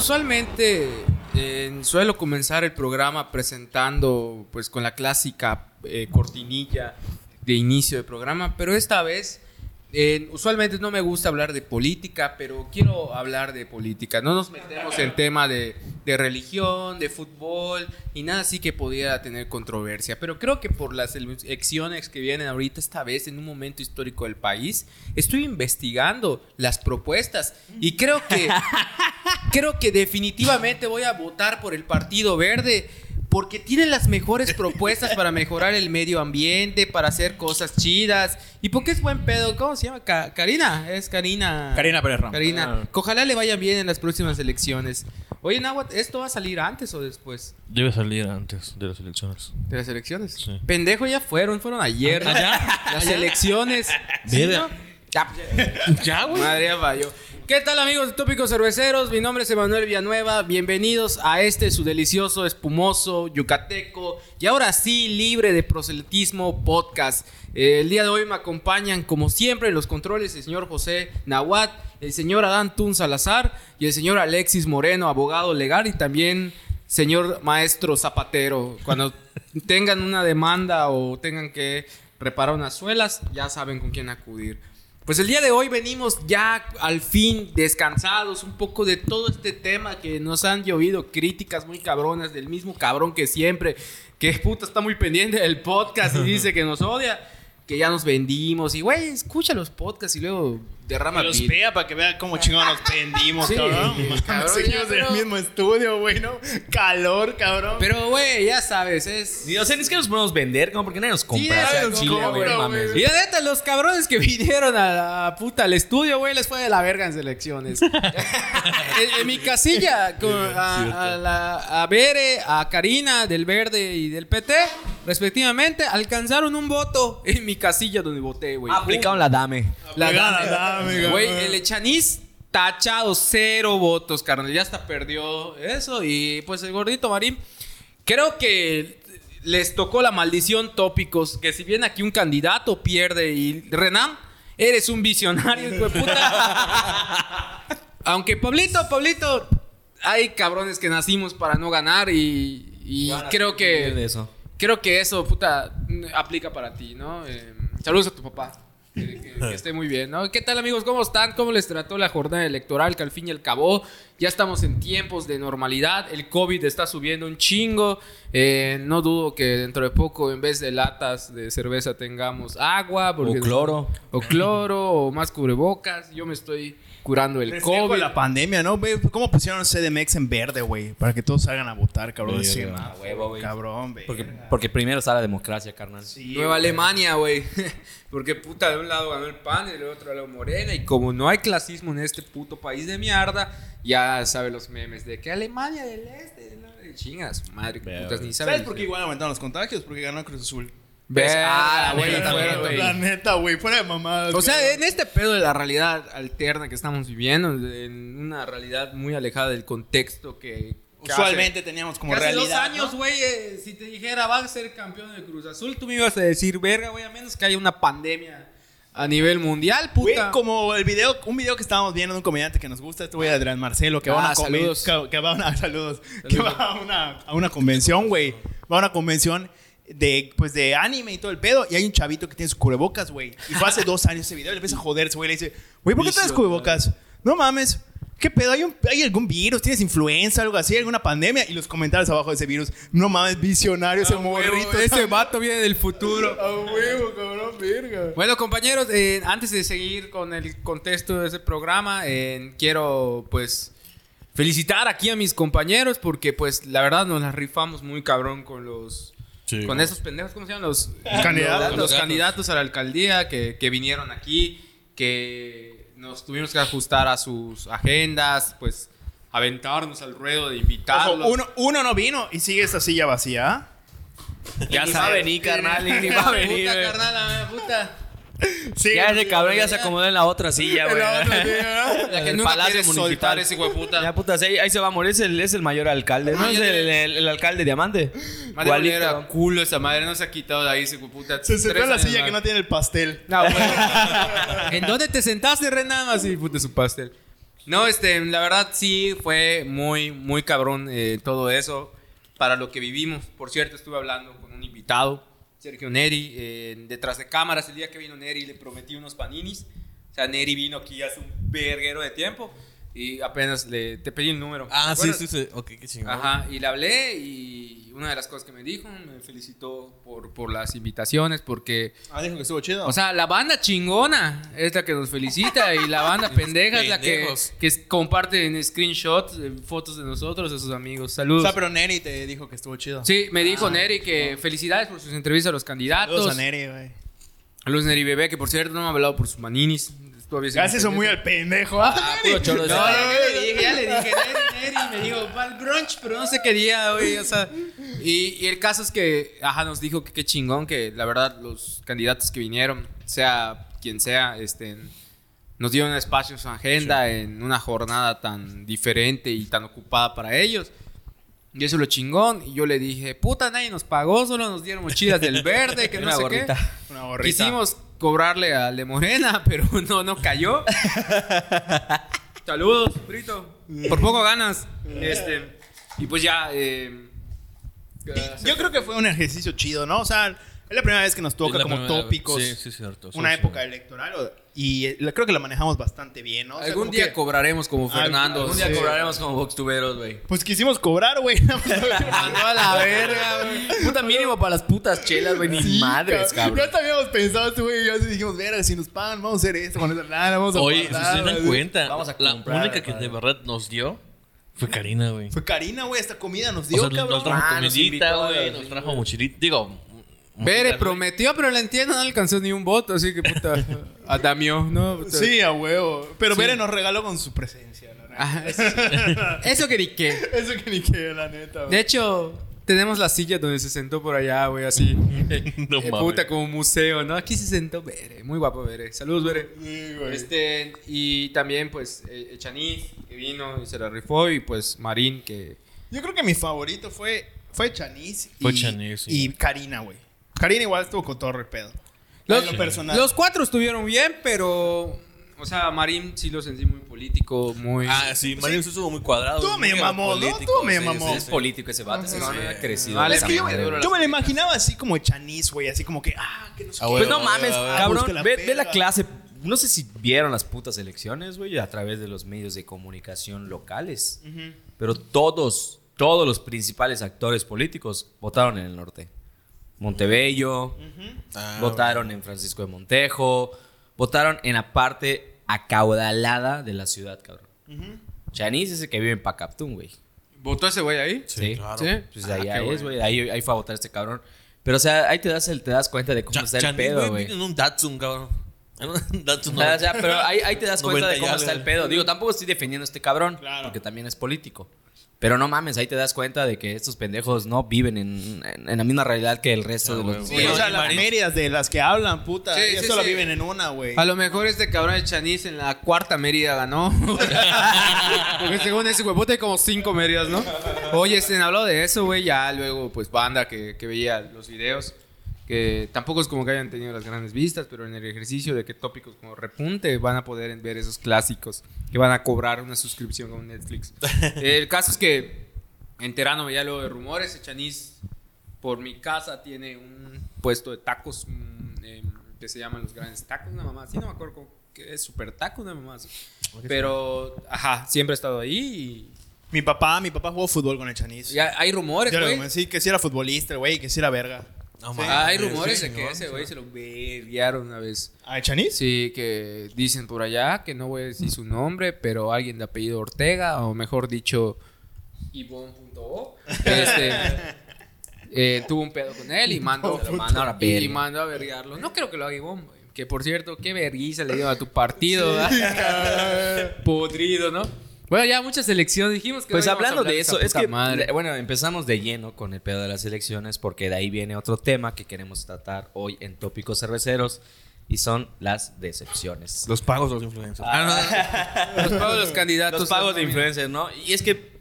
Usualmente eh, suelo comenzar el programa presentando pues con la clásica eh, cortinilla de inicio de programa, pero esta vez eh, usualmente no me gusta hablar de política, pero quiero hablar de política. No nos metemos en tema de, de religión, de fútbol y nada así que pudiera tener controversia. Pero creo que por las elecciones que vienen ahorita, esta vez en un momento histórico del país, estoy investigando las propuestas y creo que, creo que definitivamente voy a votar por el Partido Verde porque tiene las mejores propuestas para mejorar el medio ambiente, para hacer cosas chidas. Y porque es buen pedo, ¿cómo se llama? Karina, es Karina. Karina Pérez Ramos. Karina, que ojalá le vaya bien en las próximas elecciones. Oye, Nahuatl, ¿esto va a salir antes o después Debe salir antes de las elecciones. de las elecciones? Sí. Pendejo, ya fueron, fueron ayer. ¿no? Las elecciones. ¿Sí, no? Ya, Ya, güey. Madre falló. ¿Qué tal amigos de Tópicos Cerveceros? Mi nombre es Emanuel Villanueva. Bienvenidos a este su delicioso, espumoso, yucateco y ahora sí libre de proselitismo podcast. Eh, el día de hoy me acompañan como siempre en los controles el señor José Nahuat, el señor Adán Tun Salazar y el señor Alexis Moreno, abogado legal y también señor maestro zapatero. Cuando tengan una demanda o tengan que reparar unas suelas, ya saben con quién acudir. Pues el día de hoy venimos ya al fin descansados un poco de todo este tema que nos han llovido críticas muy cabronas del mismo cabrón que siempre, que puta está muy pendiente del podcast y dice que nos odia, que ya nos vendimos. Y güey, escucha los podcasts y luego derrama Que los pil. vea para que vean cómo chingón nos prendimos, Sí, cabrón. cabrón, Seguimos ya, pero- en el mismo estudio, güey, ¿no? Calor, cabrón. Pero güey, ya sabes, es Ni, o sea, ni siquiera nos podemos vender, como porque nadie nos compra. nadie o sea, Chile, no güey. mames. Y la neta, los cabrones que vinieron a la puta al estudio, güey, les fue de la verga en selecciones. en, en mi casilla, con- a, a, la- a Bere, a Karina del Verde y del PT, respectivamente, alcanzaron un voto en mi casilla donde voté, güey. Aplicaron la dame. La dame. la dame, Güey, el Echaniz tachado, cero votos, carnal. Ya hasta perdió eso. Y pues el gordito Marín, creo que les tocó la maldición tópicos. Que si bien aquí un candidato pierde y Renan, eres un visionario, hijo de puta. Aunque Pablito, Pablito, hay cabrones que nacimos para no ganar y, y creo que... eso. Creo que eso, puta, aplica para ti, ¿no? Eh, saludos a tu papá. Que, que- que esté muy bien, ¿no? ¿Qué tal, amigos? ¿Cómo están? ¿Cómo les trató la jornada electoral? Que al fin y al cabo ya estamos en tiempos de normalidad. El COVID está subiendo un chingo. Eh, no dudo que dentro de poco, en vez de latas de cerveza, tengamos agua. porque- O cloro. O cloro, o más cubrebocas. Yo me estoy curando el de COVID. la pandemia, ¿no? Ve, ¿Cómo pusieron CDMX en verde, güey? Para que todos salgan a votar, cabrón. Sí, huevo. Cabrón, güey. Porque, porque primero está la democracia, carnal. Sí, Nueva. Alemania, güey. Porque puta, de un lado ganó el PAN y del otro lado Morena. Y como no hay clasismo en este puto país de mierda, ya sabe los memes de que Alemania del Este. Y chingas, madre, que Veo, putas, ni saben. ¿Sabes por qué igual aumentaron los contagios? Porque ganó Cruz Azul. Ves, ah, güey, güey, güey. La neta, güey, fuera de mamadas. O sea, güey. en este pedo de la realidad alterna que estamos viviendo, en una realidad muy alejada del contexto que... usualmente teníamos como hace, que hace realidad. dos años, ¿no? güey, eh, si te dijera va a ser campeón de Cruz Azul, tú me ibas a decir, verga, güey, a menos que haya una pandemia a nivel mundial, Güey, puta. como el video, un video que estábamos viendo de un comediante que nos gusta, este güey Adrián Marcelo, que va a Ah, una saludos. que, que va a una saludos, que va a una, a una convención, güey. Va a una convención de pues de anime y todo el pedo y hay un chavito que tiene su cubrebocas, güey. Y fue hace dos años ese video, le empieza a joderse, güey, le dice, "Güey, ¿por qué traes cubrebocas?" No mames. ¿Qué pedo? ¿Hay, un, ¿Hay algún virus? ¿Tienes influenza? ¿Algo así? ¿Alguna pandemia? Y los comentarios abajo de ese virus. No mames, visionario ese A huevo, morrito. Ese vato viene del futuro. A huevo, cabrón, verga. Bueno, compañeros, eh, antes de seguir con el contexto de ese programa, eh, quiero pues felicitar aquí a mis compañeros porque pues la verdad nos las rifamos muy cabrón con los Sí, con esos pendejos, ¿cómo se llaman? Los, candidatos. los, los candidatos a la alcaldía que, que vinieron aquí, que nos tuvimos que ajustar a sus agendas, pues aventarnos al ruedo de invitarlos. Ojo, uno, uno no vino y sigue esta silla vacía. ¿ah? Ya Ni va a sabe. venir, carnal. y Ni va a venir, Puta, carnal, la puta. Sí, Ya ese cabrón ya ya. se acomodó en la otra silla, En güey. la otra silla, La En que el Palacio Municipal. ese hueputa. Ya, puta, ahí, ahí se va a morir. Es el, es el mayor alcalde, ¿no? Ah, Es ya el, el- el alcalde diamante. Madre era culo esa madre, no se ha quitado de ahí ese hueputa. Se sentó en la silla más. que no tiene el pastel. No, güey. ¿En dónde te sentaste, Renan? Así, puta, su pastel. No, este, la verdad sí fue muy, muy cabrón eh, todo eso para lo que vivimos. Por cierto, estuve hablando con un invitado, Sergio Neri, eh, detrás de cámaras. El día que vino Neri le prometí unos paninis. O sea, Neri vino aquí hace un verguero de tiempo y apenas le, te pedí el número. Ah, ¿te sí, sí, sí. Ok, qué chingón. Ajá, y le hablé y una de las cosas que me dijo, me felicitó por, por las invitaciones, porque, Ah, dijo que estuvo chido. o sea, la banda chingona es la que nos felicita y la banda pendeja es la que, que comparte en screenshots, eh, fotos de nosotros, de sus amigos. o Saludos. sea, pero Neri te dijo que estuvo chido. Sí, me dijo Neri que felicidades por sus entrevistas a los candidatos. Saludos a Neri, güey. Saludos Neri Bebé, que por cierto no me ha hablado por sus maninis. Sigue Gracias, son muy al pendejo. Ah, puro choro de No, ya le dije, ya le dije, Neri, Neri, me dijo, va al brunch, pero no sé qué día, güey, o sea. Y, y el caso es que, ajá, nos dijo que qué chingón, que la verdad los candidatos que vinieron, sea quien sea, este, nos dieron espacio en su agenda en una jornada tan diferente y tan ocupada para ellos. Y eso es lo chingón. Y yo le dije, puta, nadie nos pagó, solo nos dieron mochilas del verde, que no Una sé gorrita. qué. Una gorrita. Quisimos cobrarle al de Morena, pero no, no cayó. Saludos, Brito. Por poco ganas. Este, y pues ya. eh, Yo creo que fue un ejercicio chido, ¿no? O sea, es la primera vez que nos toca la como tópicos. Sí, sí, cierto. Una sí, época sí. electoral. o- Y eh, la- creo que la manejamos bastante bien, ¿no? O sea, algún día que- cobraremos como Algún- Fernando. Un día Sí. cobraremos como boxtuberos, güey. Pues quisimos cobrar, güey. Mandó a la verga, güey. Puta mínimo para las putas chelas, güey. Ni Sí, madres, cabrón. Ya también habíamos pensado, güey. y Ya dijimos, verga, si nos pagan, vamos a hacer esto con esa lana, vamos a Oye, si guardar, se dan cuenta, Vamos a la comprar, única que padre. de verdad nos dio fue Karina, güey. Fue Karina, güey, esta comida nos O dio, sea, cabrón. nos trajo Ah, comidita, güey. Nos trajo mochilita. Digo, Güey. prometió, pero la entiendo, no alcanzó ni un voto, así que puta. Adamió, ¿no? Puta. Sí, a huevo. Pero Sí. Bere nos regaló con su presencia, la neta. Eso, eso que ni qué. Eso que ni que, la neta, güey. De hecho, tenemos la silla donde se sentó por allá, güey, así. No Eh, mames. puta, como un museo, ¿no? Aquí se sentó Bere. Muy guapo Bere. Saludos, Bere. Sí, güey. Este, y también, pues, eh, Chanis, que vino y se la rifó. Y pues, Marín, que. Yo creo que mi favorito fue, fue Chanis Fue y, sí. y Karina, güey. Karina igual estuvo con todo el pedo. Los, En lo personal. los cuatro estuvieron bien, pero. O sea, Marín sí lo sentí muy político, muy. Ah, sí, Mario estuvo muy cuadrado. Muy medio mamón, ¿no? Estuvo medio sí, mamón. sí, Es sí. político ese vato. Ese Sí. no ha crecido. Vale, es que yo, me lo imaginaba así como Chanis, güey. Así como que, ah, que no sé Ah, qué. Pues no mames, cabrón. la Ve, ve la clase. No sé si vieron las putas elecciones, güey, a través de los medios de comunicación locales. Pero todos, todos los principales actores políticos votaron en el norte. Montebello, Ah, votaron en Francisco de Montejo, votaron en la parte acaudalada de la ciudad, cabrón. Chanis es el que vive en Pacaptún, güey. ¿Votó ese güey ahí? Sí, claro. Sí. Pues Ah, ahí qué es, güey. Ahí, ahí fue a votar este cabrón. Pero, o sea, ahí te das, el, te das cuenta de cómo Cha- está el Chanis, pedo, güey. En un Datsun, cabrón. En un Datsun. O sea, o sea, pero ahí, ahí te das cuenta de 90 y cómo está el pedo. Digo, tampoco estoy defendiendo a este cabrón, Claro. porque también es político. Pero no mames, ahí te das cuenta de que estos pendejos no viven en, en- en la misma realidad que el resto Ah, de los... Sí, o sea, las de las que hablan, puta. Sí, solo sí. viven en una, güey. A lo mejor este cabrón de Chanis en la cuarta Mérida ganó. Porque según ese huevote hay como cinco Méridas, ¿no? Oye, este, habló de eso, güey. Ya luego, pues, banda que, que veía los videos. Que tampoco es como que hayan tenido las grandes vistas, pero en el ejercicio de que tópicos como repunte van a poder ver esos clásicos que van a cobrar una suscripción con Netflix. el caso es que, enterándome ya luego de rumores, el Chanis por mi casa tiene un puesto de tacos mm, em, que se llaman los grandes tacos, una mamá. Sí, no me acuerdo cómo que es super taco, una mamá. así. Pero, ajá, siempre he estado ahí y Mi papá, mi papá jugó fútbol con el Chanis. hay rumores, güey. sí, que sí era futbolista, güey, que sí era verga. No, Sí. mames, Ah, hay sí, rumores de que ese sí. güey se lo verguiaron una vez. ¿A Chanis? Sí, que dicen por allá, que no voy a decir su nombre, pero alguien de apellido Ortega, o mejor dicho, Ivonne.o, este, eh, tuvo un pedo con él y mandó, lo mandaron a y, mandó a verguiarlo. No creo que lo haga Ivonne, güey. Que por cierto, qué vergüenza le dio a tu partido, ¿verdad? Podrido, ¿no? Bueno, ya muchas elecciones dijimos que Pues no hablando de eso, es que, madre. bueno, empezamos de lleno con el pedo de las elecciones porque de ahí viene otro tema que queremos tratar hoy en Tópicos Cerveceros y son las decepciones. Los pagos de los influencers. Ah, los pagos de los candidatos. Los pagos de influencers, ¿no? Y es que,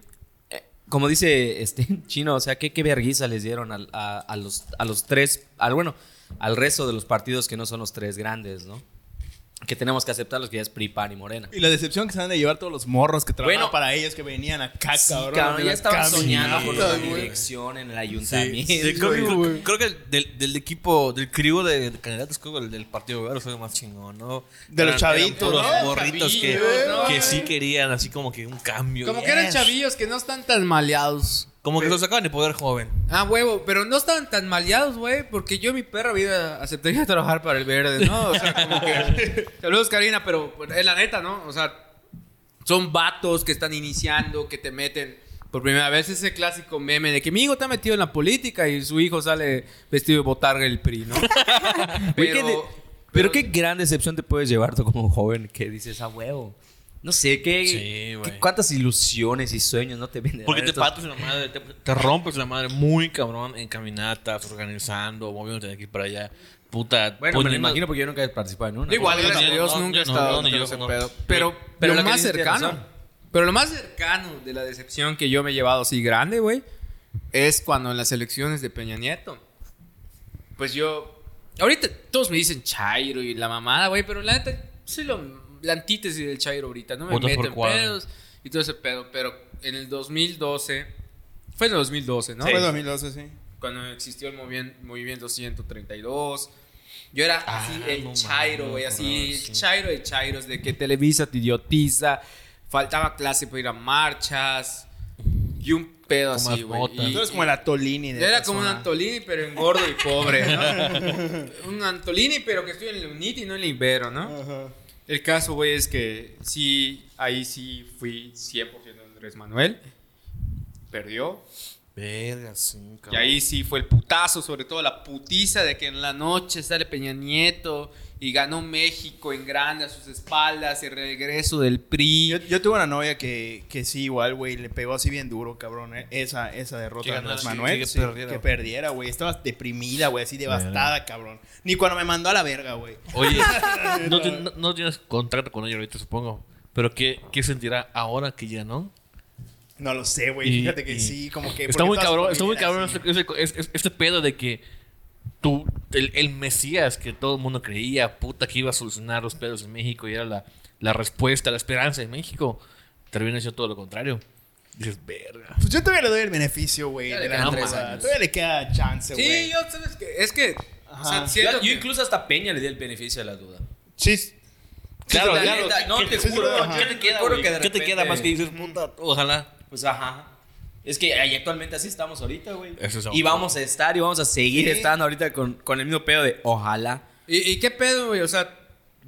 eh, como dice este chino, o sea, ¿qué, qué vergüenza les dieron a, a los, a los tres, al bueno, al resto de los partidos que no son los tres grandes, ¿no? Que tenemos que aceptar los que ya es PRI, PAN y Morena. Y la decepción que se han de llevar todos los morros que trabajaban Bueno. para ellos, que venían acá, Sí, cabrón. cabrón, ya estaban soñando por la dirección en el Sí, ayuntamiento. sí, creo, güey, creo- güey. creo que el del, del equipo, del crivo de, de candidatos, creo que el del Partido Verde fue el más chingón, ¿no? De los chavitos, Los ¿no? morritos que, Chavillos, ¿no? que sí querían así como que un cambio. Como que eran Yes. chavillos que no están tan maleados. Como que los sacaban de poder joven. Ah, huevo, pero no estaban tan maleados, güey, porque yo mi perra vida aceptaría trabajar para el verde, ¿no? O sea, como que... Saludos, Karina, pero es la neta, ¿no? O sea, son vatos que están iniciando, que te meten por primera vez ese clásico meme de que mi hijo está metido en la política y su hijo sale vestido de botarga del PRI, ¿no? Pero, qué gran decepción te puedes llevar tú como joven que dices a huevo. No sé, ¿qué, Sí, güey. qué- cuántas ilusiones y sueños no te venden. Porque te patas la madre, te, te rompes la madre muy cabrón en caminatas, organizando, moviéndote de aquí para allá. Puta. Bueno, me lo imagino porque yo nunca he participado en una. Igual, No, gracias a no, Dios, no, nunca he estado en ese pedo. Pero, pero lo más cercano, pero lo más cercano de la decepción que yo me he llevado así grande, güey, es cuando en las elecciones de Peña Nieto, pues yo, ahorita todos me dicen Chairo y la mamada, güey, pero la neta, soy lo- la antítesis del Chairo ahorita, no me Votas meto por en pedos y todo ese pedo, pero en el 2012, fue en el 2012, ¿no? Fue 2012, sí. cuando existió el movien- movimiento 132. Yo era así Ah, el no chairo, güey, así el sí. chairo de chairos, de que Televisa te idiotiza, faltaba clase para ir a marchas y un pedo Con así, güey. Tú eres como el Atolini de yo era como un. Antolini, pero en gordo y pobre, ¿no? un Antolini, pero que estoy en el UNIT y no en el Ibero, ¿no? Ajá. El caso, güey, es que sí, ahí sí fui 100% Andrés Manuel. Perdió. Verga, sí, Y cabrón. ahí sí fue el putazo, sobre todo la putiza de que en la noche sale Peña Nieto y ganó México en grande a sus espaldas, el regreso del PRI. Yo, yo tuve una novia que, que sí, igual, güey, le pegó así bien duro, cabrón, eh, esa, esa derrota de Andrés Manuel. que sí, perdiera. que perdiera, güey. Estaba deprimida, güey, así devastada, cabrón. Ni cuando me mandó a la verga, güey. Oye, no, ti- no- no tienes contacto con ella ahorita, supongo. Pero ¿qué, qué sentirá ahora que ya no? No lo sé, güey. Fíjate que y- sí, como que. Está muy cabrón, está muy cabrón este, este- este- este pedo de que tú, el, el Mesías que todo el mundo creía, puta, que iba a solucionar los pedos en México y era la, la respuesta, la esperanza de México, termina siendo todo lo contrario. Dices, verga. Pues yo todavía le doy el beneficio, güey, de la empresa. Todavía le queda chance, güey. Sí, yo, ¿sabes qué? Es que, o sea, Yo, yo que- incluso hasta Peña le di el beneficio de la duda. Sí. Claro, la claro. no, ¿Qué te te- juro. ¿qué te queda, ¿Qué te queda más que dices, puta, ojalá? Pues ajá. Es que ahí actualmente así estamos ahorita, güey. Eso es Y vamos a estar y vamos a seguir Sí. estando ahorita con, con el mismo pedo de ojalá. ¿Y, y qué pedo, güey? O sea,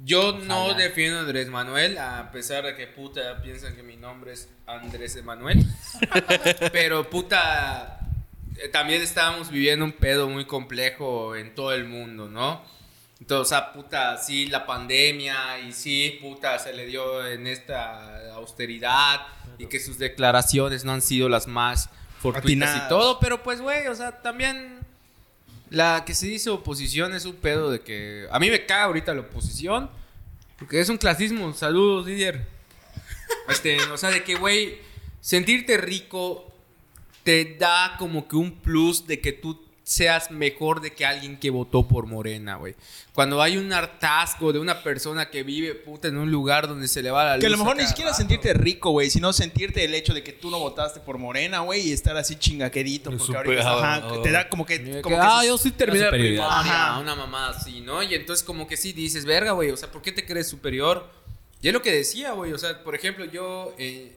yo no defiendo a Andrés Manuel, a pesar de que puta piensan que mi nombre es Andrés Emanuel. Pero puta, eh, también estábamos viviendo un pedo muy complejo en todo el mundo, ¿no? Entonces, o sea, puta, sí, la pandemia y sí, puta, se le dio en esta austeridad y que sus declaraciones no han sido las más fortuitas y todo, pero pues, güey, o sea, también la que se dice oposición es un pedo de que a mí me caga ahorita la oposición porque es un clasismo. Saludos, Didier. Este, o sea, de que, güey, sentirte rico te da como que un plus de que tú seas mejor de que alguien que votó por Morena, güey. Cuando hay un hartazgo de una persona que vive, puta, en un lugar donde se le va la luz. Que a lo mejor ni siquiera rato. sentirte rico, güey, sino sentirte el hecho de que tú no votaste por Morena, güey, y estar así chingaquedito. Porque Super- ahorita ajá, ah, te da como que. Como que ah, yo sí terminé la primaria, Ajá. una mamá así, ¿no? Y entonces como que sí dices, verga, güey, o sea, ¿por qué te crees superior? Y es lo que decía, güey, o sea, por ejemplo, yo eh,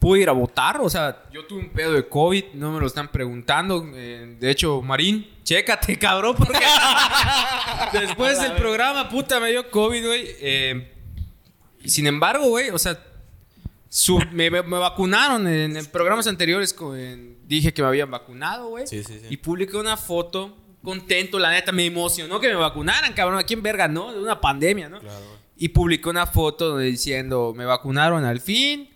pude ir a votar, o sea, yo tuve un pedo de COVID, no me lo están preguntando, eh, de hecho, Marín, chécate, cabrón, porque después del programa, puta, me dio COVID, güey. eh, y sin embargo, güey, o sea, su- me, me vacunaron en, en programas anteriores. en- dije que me habían vacunado, güey. Sí, sí, sí. Y publiqué una foto, contento, la neta, me emocionó que me vacunaran, cabrón. Aquí en verga, ¿no? De una pandemia, ¿no? Y publiqué una foto diciendo, me vacunaron al fin.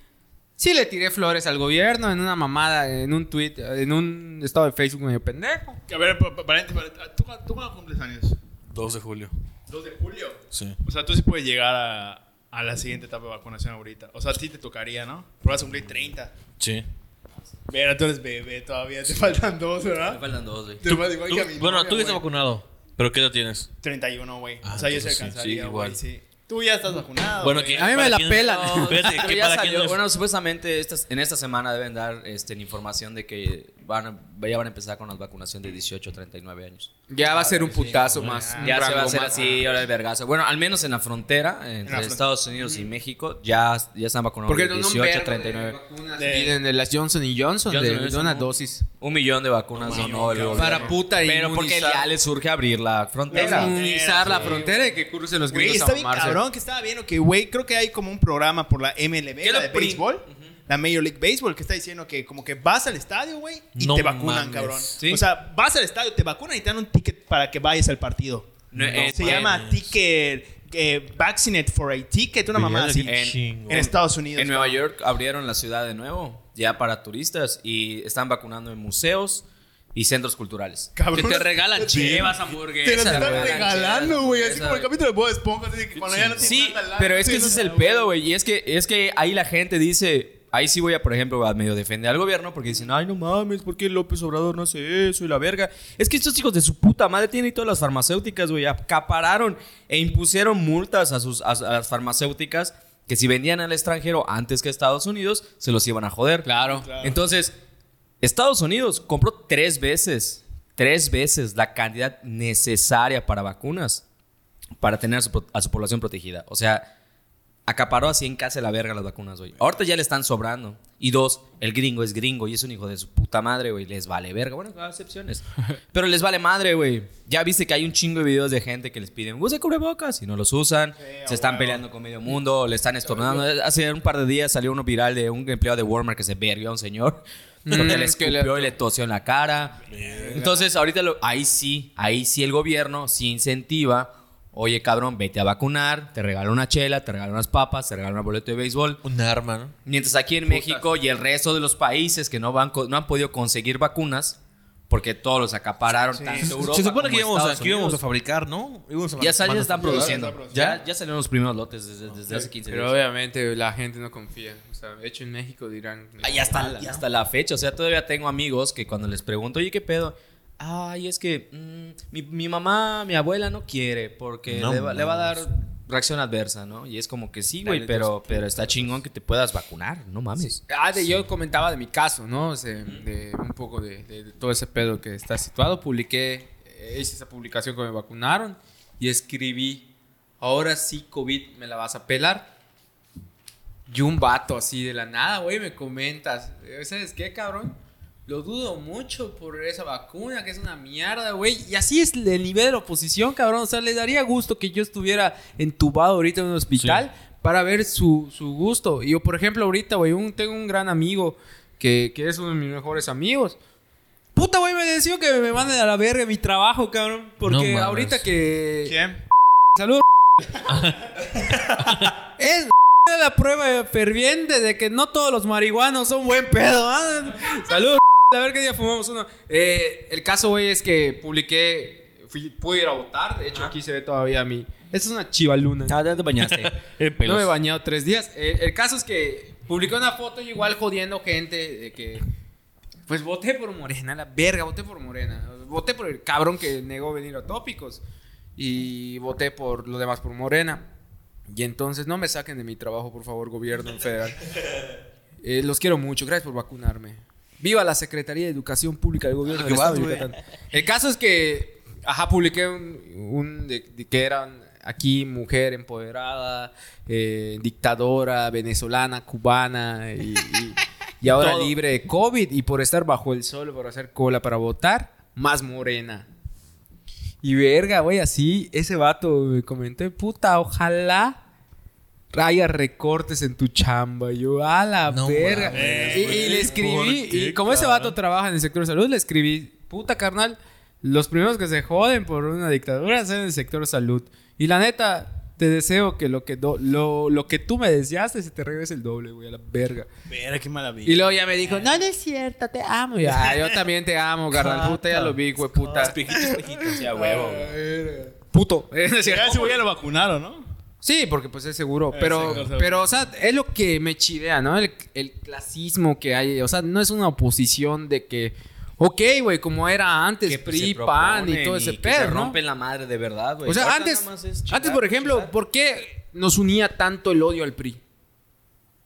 Sí le tiré flores al gobierno en una mamada, en un tweet, en un estado de Facebook medio pendejo. A ver, pa- pa- paréntesis, paréntesis. ¿Tú, ¿Tú cuándo cumples años? 2 de julio. 2 de julio. Sí. O sea, tú sí puedes llegar a, a la siguiente etapa de vacunación ahorita. O sea, a ti te tocaría, ¿no? Pero vas a cumplir 30. Sí. Mira, tú eres bebé todavía. Te faltan dos, Me ¿verdad? faltan dos, güey. Te vas igual Tú- que a mi bueno, novia, tú ya estás vacunado. ¿Pero qué edad tienes? 31, güey. Ah, o sea, yo se alcanzaría, sí, güey. igual. Sí. Tú ya estás vacunado. Bueno, que A mí me la pelan. Pero que ya salió- no- bueno, supuestamente estas, en esta semana deben dar este, información de que van a, ya van a empezar con la vacunación de 18 a 39 años. Ya va a ser un putazo más. un Ya se va a hacer más. así, ahora el vergazo. Bueno, al menos en la frontera, entre frontera. Estados Unidos y México, ya, ya están vacunando Porque de no 18 a vergo de 39. vacunas De- piden de las Johnson y Johnson, Johnson de, de una dosis. Un millón de vacunas donó el gobierno. Para puta Pero porque ya les surge abrir la frontera. Inmunizar la frontera y que crucen los gringos está a bien mamarse. cabrón que estaba viendo que, güey, creo que hay como un programa por la MLB, ¿Qué la de béisbol, la Major League Baseball, que está diciendo que como que vas al estadio, güey, y No te vacunan, mames. cabrón. ¿Sí? O sea, vas al estadio, te vacunan y te dan un ticket para que vayas al partido. No, eh, Se llama ticket, eh, vaccinate for a ticket, una mamada así. En, Estados Unidos. En Nueva. York abrieron la ciudad de nuevo, ya para turistas, y están vacunando en museos y centros culturales. Cabrón. Que te regalan chivas, Te las hamburguesas. están regalan regalando, güey. Así como el capítulo de Bob Esponja. Así que cuando ya no tiene Sí, pero es que sí, ese no es el pedo, güey. Y es que, es que ahí la gente dice, ahí sí voy a, por ejemplo, a medio defender al gobierno porque dicen, ay, no mames, ¿por qué López Obrador no hace eso y la verga? Es que estos hijos de su puta madre tienen todas las farmacéuticas, güey. Acapararon e impusieron multas a, sus, a, a las farmacéuticas que si vendían al extranjero antes que Estados Unidos, se los iban a joder. Claro. Entonces, Estados Unidos compró tres veces, tres veces la cantidad necesaria para vacunas para tener a su, pro- a su población protegida. O sea, acaparó así en casa de la verga las vacunas, güey. Ahorita ya le están sobrando. Y dos, el gringo es gringo y es un hijo de su puta madre, güey. Les vale verga. Bueno, hay excepciones. Pero les vale madre, güey. Ya viste que hay un chingo de videos de gente que les piden, use cubrebocas y no los usan. se están peleando con medio mundo, le están estornudando. Hace un par de días salió uno viral de un empleado de Walmart que se vergió a un señor. Porque Mm, le que le- escupió y le tosió en la cara. Entonces, ahorita lo- ahí sí, ahí sí el gobierno sí incentiva. Oye, cabrón, vete a vacunar, te regalo una chela, te regalo unas papas, te regalo un boleto de béisbol. Un arma, ¿no? Mientras aquí en México y el resto de los países que no, van, no han podido conseguir vacunas, porque todos los acapararon, tanto Europa Se supone que íbamos, a, Estados que íbamos a Unidos. fabricar, ¿no? Íbamos a Ya, sal- ya están produciendo. Ya, ya salieron los primeros lotes desde, desde hace 15 Pero días. obviamente la gente no confía. O sea, hecho en México dirán. Ah, Y hasta, y hasta la fecha, o sea, todavía tengo amigos que cuando les pregunto, oye, ¿qué pedo? Ay, es que mm, mi, mi mamá, mi abuela no quiere porque No le, va, le va a dar reacción adversa, ¿no? Y es como que sí, güey, pero, pero está chingón que te puedas vacunar, no mames. Ah, de, yo comentaba de mi caso, ¿no? O sea, de un poco de, de- de todo ese pedo que está situado. Publiqué, eh, hice esa publicación que me vacunaron y escribí, ahora sí COVID me la vas a pelar. Y un vato así de la nada, güey, me comentas, ¿sabes qué, cabrón? Lo dudo mucho por esa vacuna, que es una mierda, güey. Y así es el nivel de la oposición, cabrón. O sea, le daría gusto que yo estuviera entubado ahorita en un hospital para ver su, su gusto. Y yo, por ejemplo, ahorita, güey, un- tengo un gran amigo que, que es uno de mis mejores amigos. Puta, güey, me decidió que me manden a la verga mi trabajo, cabrón. Porque ahorita que... ¿Quién? Salud. es la prueba ferviente de que no todos los marihuanos son buen pedo. ¿ah? Salud. A ver qué día fumamos uno. Eh, el caso, güey, es que publiqué. Fui, pude ir a votar. De hecho, aquí se ve todavía mi. Esta es una chivaluna. Ah, ya te bañaste. No me he bañado tres días. Eh, el caso es que publiqué una foto y igual jodiendo gente de que. Pues voté por Morena, la verga, voté por Morena. Voté por el cabrón que negó venir a tópicos. Y voté por lo demás por Morena. Y entonces no me saquen de mi trabajo, por favor, gobierno federal. Eh, los quiero mucho, gracias por vacunarme. Viva la Secretaría de Educación Pública del Gobierno del Estado de Yucatán. El caso es que, ajá, publiqué un, un de, de que eran aquí mujer empoderada, eh, dictadora, venezolana, cubana y, y- y ahora Todo. libre de COVID y por estar bajo el sol, por hacer cola para votar, más morena. Y verga, güey, así ese vato me comentó, puta, ojalá haya recortes en tu chamba. Y yo, a la No verga. mames, y, le escribí, ¿por qué, y como ese vato trabaja en el sector de salud, le escribí, puta carnal, los primeros que se joden por una dictadura son en el sector salud. Y la neta, te deseo que lo que, do- lo, lo que tú me deseaste se te regrese el doble, güey, a la verga. Verga, qué maravilla. Y luego ya me dijo, no, no es cierto, te amo. Y, "Ah, yo también te amo, carnal. Puta, ya lo vi, güey, puta. Espejito, espejito. Sí, a huevo. Puto. Ya ese güey ya lo vacunaron, ¿no? Sí, porque pues es seguro. Pero, pero o sea, es lo que me chidea, ¿no? El, el clasismo que hay. O sea, no es una oposición de que, ok, güey, como era antes, Que PRI, PAN y todo ese que se pedo, ¿no? rompen la madre de verdad, güey. O sea, antes, antes, por ejemplo. ¿por qué nos unía tanto el odio al PRI?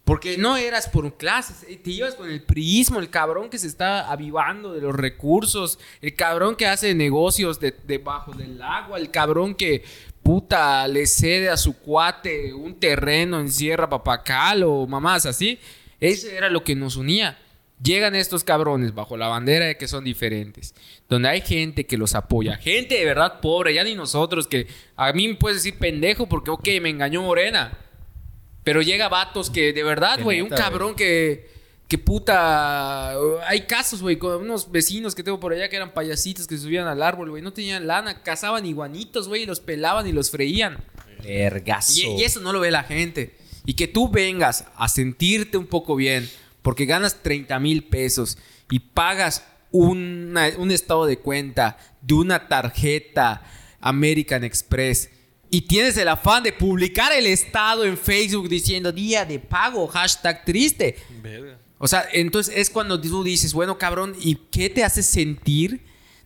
Porque no eras por clases, eh, te ibas con el priismo, el cabrón que se está avivando de los recursos, el cabrón que hace negocios de- debajo del agua, el cabrón que puta le cede a su cuate un terreno en Sierra Papacal o mamás así. Eso era lo que nos unía. Llegan estos cabrones bajo la bandera de que son diferentes, donde hay gente que los apoya, gente de verdad pobre, ya ni nosotros, que a mí me puedes decir pendejo porque, ok, me engañó Morena. Pero llega vatos que de verdad, güey, un cabrón que, que puta. Hay casos, güey, con unos vecinos que tengo por allá que eran payasitos que se subían al árbol, güey, no tenían lana, cazaban iguanitos, güey, y los pelaban y los freían. Vergazo. Y, y eso no lo ve la gente. Y que tú vengas a sentirte un poco bien porque ganas 30 mil pesos y pagas una- un estado de cuenta de una tarjeta American Express y tienes el afán de publicar el estado en Facebook diciendo día de pago, hashtag triste. O sea, entonces es cuando tú dices, bueno, cabrón, ¿y qué te hace sentir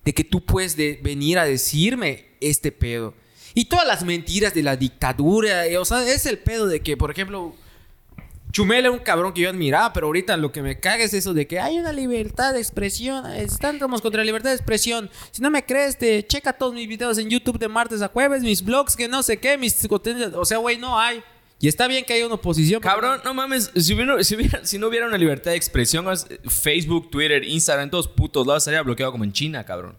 de que tú puedes de- venir a decirme este pedo? Y todas las mentiras de la dictadura, eh, o sea, es el pedo de que, por ejemplo, Chumel era un cabrón que yo admiraba, pero ahorita lo que me caga es eso de que hay una libertad de expresión, estamos contra la libertad de expresión. Si no me crees, te checa todos mis videos en YouTube de martes a jueves, mis blogs, que no sé qué, mis contenidos, o sea, güey, no hay. Y está bien que haya una oposición. Cabrón, no mames, si, hubiera- si, hubiera- si no hubiera una libertad de expresión, es- Facebook, Twitter, Instagram, en todos putos lados estaría bloqueado como en China, cabrón.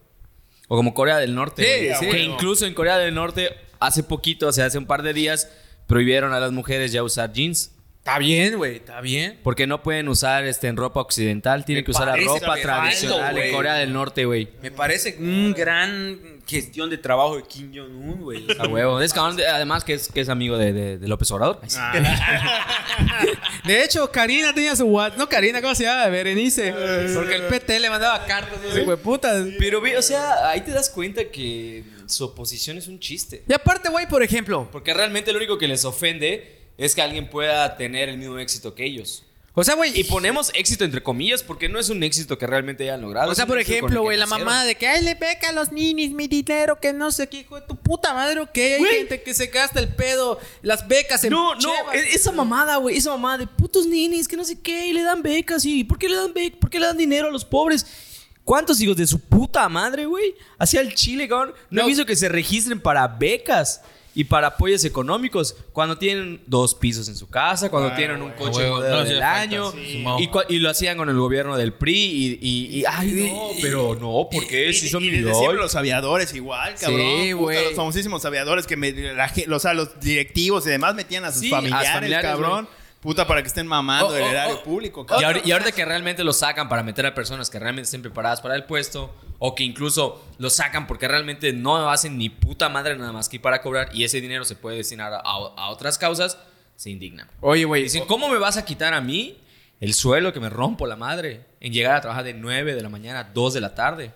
O como Corea del Norte. Sí, güey. sí. Que incluso en Corea del Norte, hace poquito, o sea, hace un par de días, prohibieron a las mujeres ya usar jeans. Está bien, güey, está bien. Porque no pueden usar este, en ropa occidental, tienen Me que usar la ropa tradicional en Corea del Norte, güey. Me parece un gran gestión de trabajo de Kim Jong-un, güey. A huevo. Es cabrón, de- además que es, que es amigo de, de- de López Obrador. De hecho, Karina tenía su WhatsApp. No, Karina, ¿cómo se llama? Berenice. Porque el PT le mandaba cartas a ese putas. Pero, o sea, ahí te das cuenta que su oposición es un chiste. Y aparte, güey, por ejemplo. Porque realmente lo único que les ofende es que alguien pueda tener el mismo éxito que ellos. O sea, güey. Y ponemos éxito entre comillas porque no es un éxito que realmente hayan logrado. O sea, por ejemplo, güey, la mamá de que ay le beca a los ninis mi dinero, que no sé qué, hijo de tu puta madre, o que hay gente que se gasta el pedo, las becas en No, no, e- esa mamada, güey, esa mamada de putos ninis, que no sé qué, y le dan becas, y ¿por qué le dan becas? ¿Por qué le dan dinero a los pobres? ¿Cuántos hijos de su puta madre, güey? Hacia el Chile, cabrón. No, No. he visto que se registren para becas y para apoyos económicos cuando tienen dos pisos en su casa, cuando tienen un coche huevo, modelo no del año. sí. Y, lo hacían con el gobierno del PRI y, y- y- ay, no, pero no, ¿por qué? Si son y desde millones. siempre los aviadores igual, cabrón. Sí, Puta, güey. Los famosísimos aviadores que me, la ge- o sea, los directivos y demás metían a sus Sí, a sus familiares, familiares, cabrón. Puta, para que estén mamando Oh, el oh, erario oh. público, Y ahor- y ahorita que realmente lo sacan para meter a personas que realmente estén preparadas para el puesto, o que incluso lo sacan porque realmente no hacen ni puta madre nada más que ir para cobrar y ese dinero se puede destinar a, a otras causas, se indignan. Oye, güey. Dicen, ¿cómo me vas a quitar a mí el suelo que me rompo la madre en llegar a trabajar de 9 de la mañana a 2 de la tarde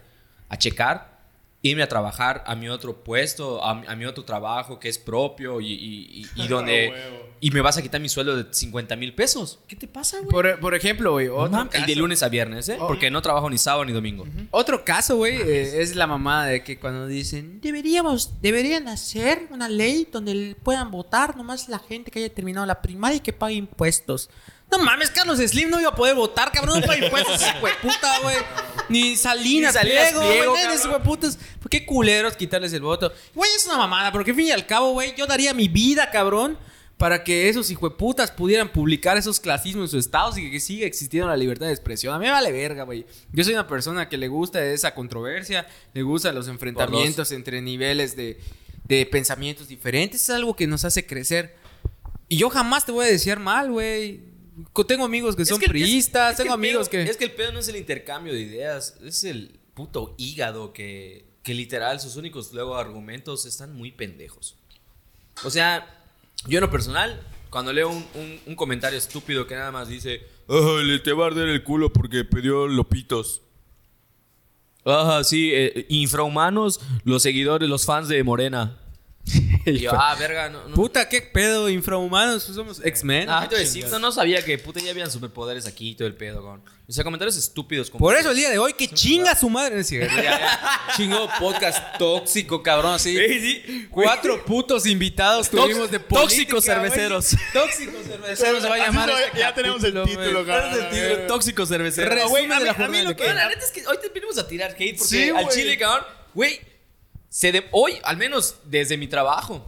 a checar? Irme a trabajar a mi otro puesto, a, mi- a mi otro trabajo que es propio y, y- y- y donde... y me vas a quitar mi sueldo de 50 mil pesos. ¿Qué te pasa, güey? Por, por ejemplo, güey, No, y de lunes a viernes, ¿eh? Porque no trabajo ni sábado ni domingo. otro caso, güey, eh, es la mamada de que cuando dicen, deberíamos, deberían hacer una ley donde puedan votar nomás la gente que haya terminado la primaria y que pague impuestos. No mames, Carlos Slim no iba a poder votar, cabrón, no paga impuestos, ese puta, güey. Ni Salinas, Ni Salinas Pliego, güey. ¿Por qué culeros quitarles el voto? Güey, es una mamada, porque al fin y al cabo, güey, yo daría mi vida, cabrón, para que esos hijueputas pudieran publicar esos clasismos en sus estados y que, siga existiendo la libertad de expresión. A mí me vale verga, güey. Yo soy una persona que le gusta esa controversia, le gustan los enfrentamientos entre niveles de, de pensamientos diferentes. Es algo que nos hace crecer. Y yo jamás te voy a desear mal, güey. Tengo amigos que son que- priistas, es tengo amigos pedo- que... Es que el pedo no es el intercambio de ideas, es el puto hígado que, que literal sus únicos luego argumentos están muy pendejos. O sea, yo en lo personal, cuando leo un, un- comentario estúpido que nada más dice, "Ah, le te va a arder el culo porque pidió lopitos. Ajá, sí, eh, infrahumanos, los seguidores, los fans de Morena. Y yo, ah, verga, no. no. Puta, qué pedo, infrahumanos. Somos X-Men. Ah, te decir, no, no sabía que puta ya habían superpoderes aquí y todo el pedo, cabrón. O sea, comentarios estúpidos como. Por eso el día de hoy, que chinga su madre. Ya, ya. Chingo podcast tóxico, cabrón, así. Sí, sí. Cuatro putos invitados tuvimos de política, tóxicos cerveceros. Tóxicos cerveceros se va a llamar. lo- este ya tenemos el título, cabrón. ¿Cuál es el título? Tóxico cervecero. Resumen güey, a de mí- la a mí lo que- la neta es que hoy te vinimos a tirar hate porque Sí, al chile, cabrón, güey, se de- hoy, al menos desde mi trabajo,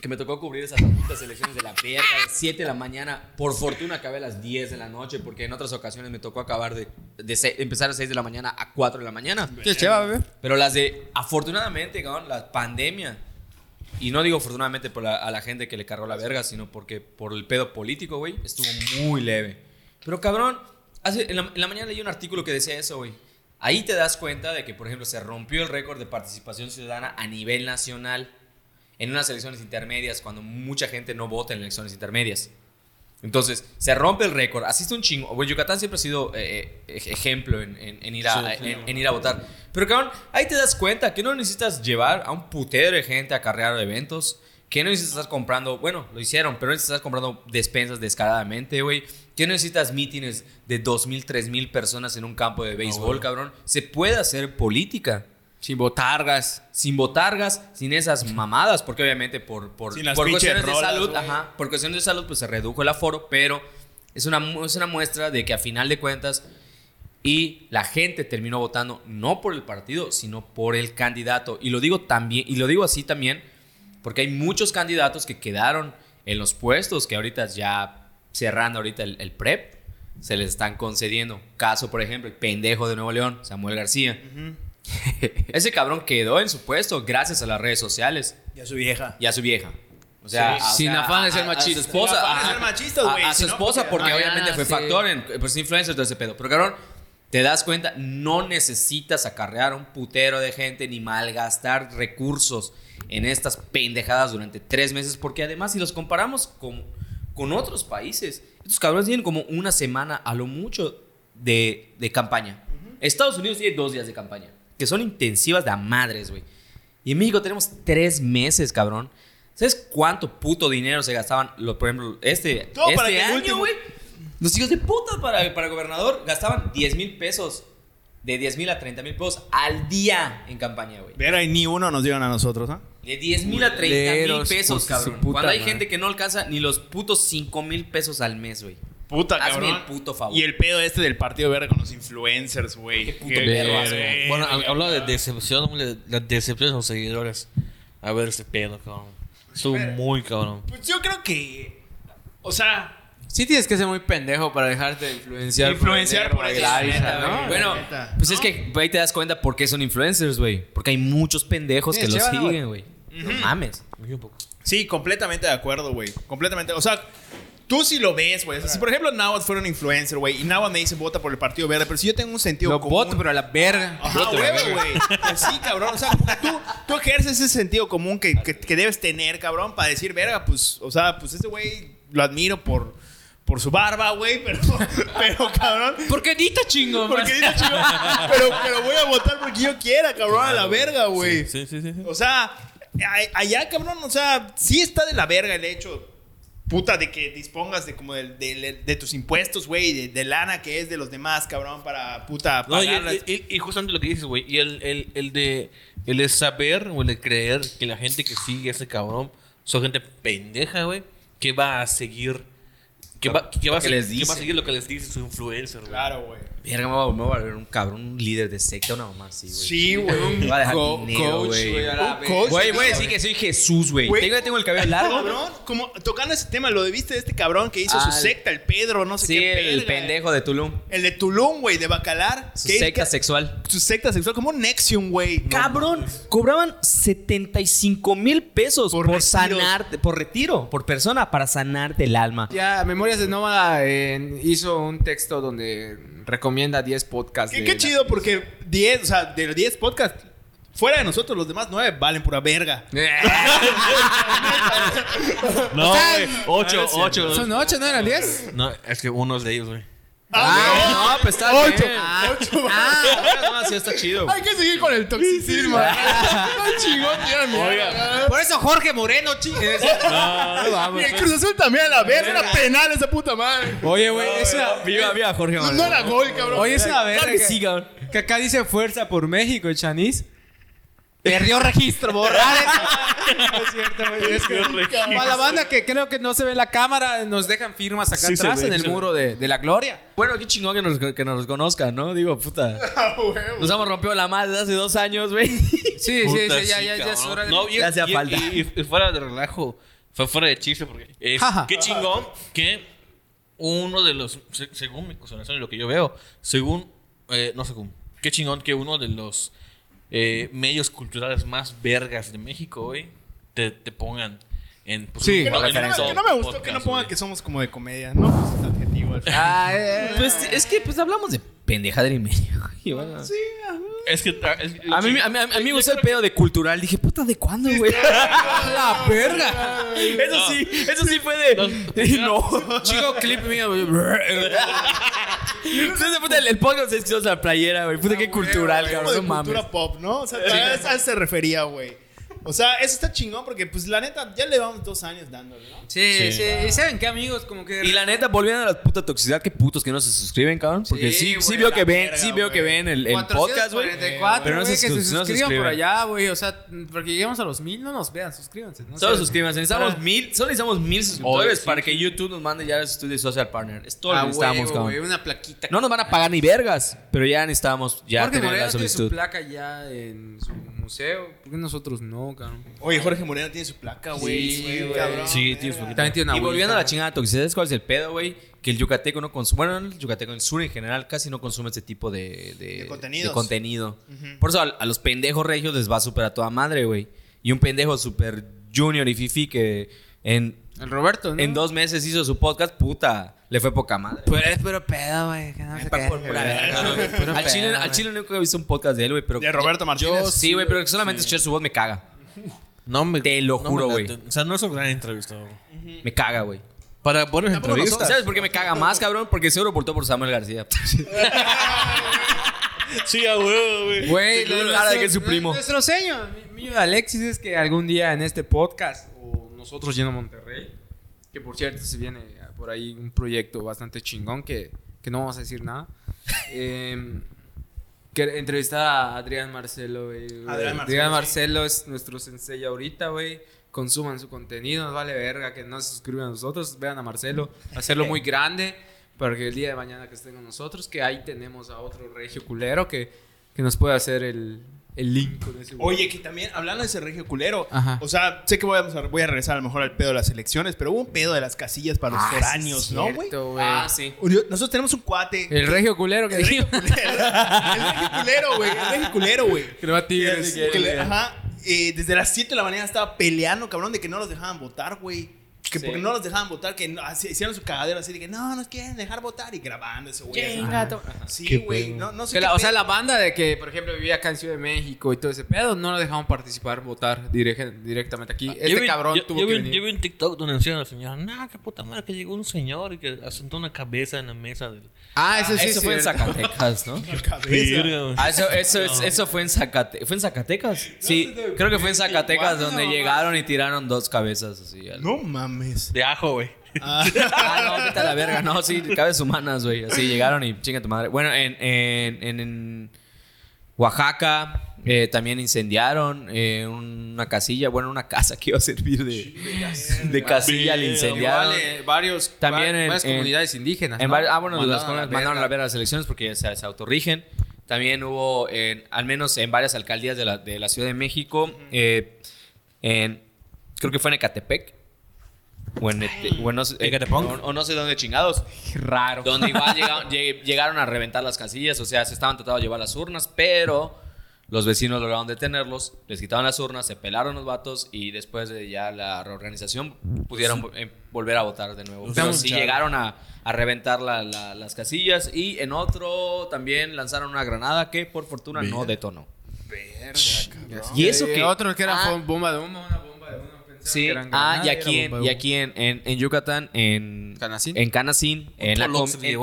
que me tocó cubrir esas putas elecciones de la verga de 7 de la mañana, por fortuna acabé a las 10 de la noche, porque en otras ocasiones me tocó acabar de, de se- empezar a 6 de la mañana a 4 de la mañana. ¿Qué bebé? Pero las de, afortunadamente, cabrón, la pandemia. Y no digo afortunadamente por la- a la gente que le cargó la verga, sino porque por el pedo político, güey, estuvo muy leve. Pero cabrón, hace, en, la, en la mañana leí un artículo que decía eso, güey. Ahí te das cuenta de que, por ejemplo, se rompió el récord de participación ciudadana a nivel nacional en unas elecciones intermedias cuando mucha gente no vota en elecciones intermedias. Entonces, se rompe el récord. Asiste un chingo. Bueno, Yucatán siempre ha sido eh, eh, ejemplo en, en- en ir a, en- en ir a votar. Pero, cabrón, ahí te das cuenta que no necesitas llevar a un putero de gente a acarrear eventos. Que no necesitas estar comprando, bueno, lo hicieron, pero no necesitas estar comprando despensas descaradamente, güey. No necesitas mítines de 2.000, 3.000 personas en un campo de béisbol, cabrón. Se puede hacer política Sin botargas. sin botargas, sin esas mamadas, porque obviamente por, por, Sin las por cuestiones de rolas, salud, güey. ajá, por cuestiones de salud, pues se redujo el aforo, pero es una, es una muestra de que a final de cuentas, y la gente terminó votando no por el partido, sino por el candidato. Y lo digo también, y lo digo así también, porque hay muchos candidatos que quedaron en los puestos, que ahorita ya cerrando ahorita el, el PREP, se les están concediendo. Caso, por ejemplo, el pendejo de Nuevo León, Samuel García. Ese cabrón quedó en su puesto gracias a las redes sociales Y a su vieja. y a su vieja. O sea, Sí, a- o sin sea, afán de ser machista. A su esposa. Sin afán de ser machistas, A- güey, A, su esposa, porque- porque Ah, obviamente fue sí. factor en pues, influencer todo ese pedo. Pero cabrón, te das cuenta, no necesitas acarrear un putero de gente ni malgastar recursos en estas pendejadas durante tres meses. Porque además, si los comparamos con, con otros países, estos cabrones tienen como una semana a lo mucho de, de campaña. Estados Unidos tiene dos días de campaña, que son intensivas de a madres, güey. Y en México tenemos tres meses, cabrón. ¿Sabes cuánto puto dinero se gastaban, lo, por ejemplo, este, Todo este para que el año, último- güey? Los hijos de puta para, para gobernador gastaban 10 mil pesos. De 10 mil a 30 mil pesos al día en campaña, güey. Vera y ni uno nos llegan a nosotros, ¿ah? De 10 mil a 30 mil pesos, su cabrón. puta Cuando hay gente que no alcanza ni los putos 5 mil pesos al mes, güey. Puta, Hazme cabrón. el puto favor. Y el pedo este del partido verde con los influencers, güey. Qué puto güey. Bueno, hab- hablaba de decepción, hombre, la decepción de los seguidores. A ver ese pedo, cabrón. Estuvo muy cabrón. Pues yo creo que. O sea. Sí tienes que ser muy pendejo para dejarte de influenciar. Influenciar por like, neta, ¿no? güey. Bueno, pues ¿No? es que ahí te das cuenta por qué son influencers, güey. Porque hay muchos pendejos Sí, que los chévere, güey. Güey. No mames. Un poco. Sí, completamente de acuerdo, güey. Completamente. O sea, tú sí lo ves, güey. O sea, si por ejemplo Nawad fuera un influencer, güey, y Nawad me dice vota por el partido verde, pero si yo tengo un sentido Lo común. voto, pero a la verga. Ajá, huevo, güey. Pues sí, cabrón. O sea, tú, tú ejerces ese sentido común que, que- que debes tener, cabrón, para decir, verga, pues, o sea, pues este güey lo admiro por, por su barba, güey, pero, pero, cabrón. Porque Dita chingo. Porque dice chido, pero, pero voy a votar porque yo quiera, cabrón, a la verga, güey. Sí, sí, sí. sí. O sea, allá, cabrón, o sea, sí está de la verga el hecho, puta, de que dispongas de como de, de- de tus impuestos, güey, de, de lana que es de los demás, cabrón, para, puta, No, y, pagarlas. y- y justamente lo que dices, güey. Y el, el, el de, el de saber o el de creer que la gente que sigue a ese cabrón son gente pendeja, güey. Que va a seguir. Que va, que va, a, que va a seguir lo que les dice su influencer, güey. Claro, güey. Verga, me va a volver un cabrón, un líder de secta, una mamá así, güey. Sí, güey. Me va a dejar Co- dinero, coach, güey. güey, Un voy a decir que soy Jesús, güey. Güey. Tengo, tengo el cabello largo. Cabrón, como tocando ese tema, lo viste de este cabrón que hizo su el- secta, el Pedro, no sé Sí, qué el verga. pendejo de Tulum. El de Tulum, güey, de Bacalar. Su que- secta sexual. Su secta sexual, como un Nexium, güey. Cabrón, cobraban 75 mil pesos Por por, sanarte, por retiro, por persona, para sanarte el alma. Ya, Memorias de Nómada eh, hizo un texto donde recomienda 10 podcasts. Qué, qué chido, porque 10, o sea, de los 10 podcasts, fuera de nosotros, los demás 9 valen pura verga. No, O sea, güey. Ocho, ocho. ¿Son 8, no eran 10? No, es que uno es de ellos, güey. Ah, no, pues está Ocho. bien. Ocho. Ah, no, sí está chido. Hay que seguir con el toxicismo. No chingón, tía mierda. Por eso Jorge Moreno, chingue. Y el Cruz Azul también a la verga. Era penal esa puta madre. Oye, güey, esa. Viva, viva, Jorge No, Moreno. no era gol, cabrón. Oye, es una verga. Que que- sí, cabrón. Que acá dice fuerza por México, Chanis. Perdió registro, borrar eso. No es cierto, güey. Es que para la banda que creo que no se ve la cámara, nos dejan firmas acá Sí se atrás ve, en el muro de, de la gloria. Bueno, qué chingón que nos, que nos conozcan, ¿no? Digo, puta. Nos hemos rompido la madre desde hace dos años, güey. Sí, sí, Puta, sí, ya, sí, ya, ya es cabrón. hora de. No, y- Ya hacía y- falta. Y, y fuera de relajo, fue fuera de chiste porque es, Jaja. qué chingón que uno de los, se- según mi consideración y lo que yo veo, según, eh, no según, qué chingón que uno de los eh, medios culturales más vergas de México, güey, te, te pongan en... pues, Sí. Que no, que no- que no me gustó que no pongan güey. que somos como de comedia. No, pues es adjetivo. Ah, eh, eh. Pues es que pues hablamos de pendejadera y medio, bueno. Sí. Es que... es- A mí, a mí, a mí me gusta el pedo de cultural. Dije, puta, ¿de cuándo, güey? la verga. Eso sí, eso sí fue de. No. Chico clip mío. Puta, el, el podcast es que la playera, güey. Puta, qué cultural, Como cabrón. de No mames. cultura pop, ¿no? O sea, a a eso se refería, güey. O sea, eso está chingón porque, pues, la neta, ya le vamos dos años dándole, ¿no? Sí, sí. ¿Y saben qué, amigos? Como que. Y la neta, volviendo a la puta toxicidad, qué putos que no se suscriben, cabrón. Porque sí, sí, güey, veo que ven, verga, sí veo que ven el, el podcast, güey. 444, Pero no güey, se, que se sus- no se suscriban por allá, güey. O sea, porque lleguemos a los mil, no nos vean, suscríbanse. No Solo sé. suscríbanse. Necesitamos Para- mil, solo necesitamos mil suscriptores Oye, sí, para que YouTube nos mande ya el estudio social partner. Es todo lo Ah, que necesitamos, huevo, cabrón. una plaquita. No nos van a pagar ni vergas, pero ya necesitamos ya Jorge tener la tiene su solicitud. placa ya en su museo. ¿Por qué nosotros no, cabrón? Oye, Jorge Moreno tiene su placa, güey. Sí, Sí, güey. cabrón. Sí, tiene su verga. También tiene una Y volviendo a la chingada toxicidad, ¿sabes cuál es el pedo, güey? Que el yucateco no consume, bueno, no el yucateco, el sur en general casi no consume este tipo de, de, De contenidos. de contenido. Por eso a, a los pendejos regios les va súper a toda madre, güey. Y un pendejo súper junior y fifi que en, El Roberto, ¿no? en dos meses hizo su podcast, puta, le fue poca madre. Pues es puro pedo, güey. Que no. Puro Al chile, pedo, al güey. chile nunca he visto un podcast de él, güey, pero... De Roberto Martínez. Yo sí, güey, pero que solamente escuchar su voz me caga. No me, Te lo no juro, güey. O sea, no es un gran entrevistador. Me caga, güey. Para buenas entrevistas. ¿Sabes por qué me caga más, cabrón? Porque seguro votó por Samuel García. Sí, a huevo, güey. Güey, nada de que es su primo. Nuestro sueño, mío de Alexis, es que algún día en este podcast, nosotros yendo a Monterrey, que por cierto se viene por ahí un proyecto bastante chingón que, que no vamos a decir nada, em, que entrevistar a Adrián Marcelo, güey. Adrián Adrián Marcelo, Marcelo, es nuestro sensei ahorita, güey. Consuman su contenido, nos vale verga que no se suscriban a nosotros, vean a Marcelo, hacerlo muy grande para que el día de mañana que estén con nosotros, que ahí tenemos a otro regio culero que, que nos puede hacer el, el link con ese güey. Oye, que también, hablando de ese regio culero, Ajá. o sea, sé que voy a, voy a regresar a lo mejor al pedo de las elecciones, pero hubo un pedo de las casillas para los Ah, foráneos, sí, ¿no, güey? Ah, sí. Nosotros tenemos un cuate. El regio culero que El regio dijimos. culero, el regio culero, güey. El regio culero, güey. Que no va Tigres. Ajá. eh, desde las 7 de la mañana estaba peleando, cabrón, de que no los dejaban votar, güey. Que Sí. porque no los dejaban votar, que no- así- hicieron su cagadero así de que no, nos quieren dejar votar y grabando ese güey. Sí, güey. No, no sé la- o sea, la banda de que, por ejemplo, vivía acá en Ciudad de México y todo ese pedo, no lo dejaban participar, votar directamente aquí. Este Yo vi- cabrón yo, tuvo yo que vi, venir. yo vi un TikTok donde decían a la señora, no, qué puta madre, que llegó un señor y que asentó una cabeza en la mesa del... Ah, eso sí. Eso es fue en. Zacatecas, ¿no? Ah, eso, eso, es- eso fue en Zacatecas. ¿Fue en Zacatecas? Sí, creo que fue en Zacatecas donde llegaron y tiraron dos cabezas así. al- No mames. De ajo, güey. Ah, Ah, no, vete a la verga. No, sí, cabezas humanas, güey. Así llegaron y chinga tu madre. Bueno, en, en, en, en Oaxaca eh, también incendiaron eh, una casilla, bueno, una casa que iba a servir de, de casilla, le incendiaron. Varios, También va- en- varias en- comunidades indígenas. En ¿no? ah, bueno, Mandaron las comunidades mandaron a la verga las elecciones porque ya se, se autorrigen. También hubo, en, al menos en varias alcaldías de la, de la Ciudad de México, eh, en, creo que fue en Ecatepec. O en, Ete- o en no, sé- eh, o- o no sé dónde chingados. Raro. Donde igual llegaron, lleg- llegaron a reventar las casillas, o sea, se estaban tratando de llevar las urnas, pero los vecinos lograron detenerlos, les quitaron las urnas, se pelaron los vatos y después de ya la reorganización pudieron eh, volver a votar de nuevo. Pero Estamos sí chavos. llegaron a, a reventar la- la- las casillas y en otro también lanzaron una granada que por fortuna no detonó. Y eso que... Otro que era Ah. bomba de humo, una bomba. Sí, ah, y aquí, en, y aquí en, en, en Yucatán, en Canacín. en, Canacín, en, la, com-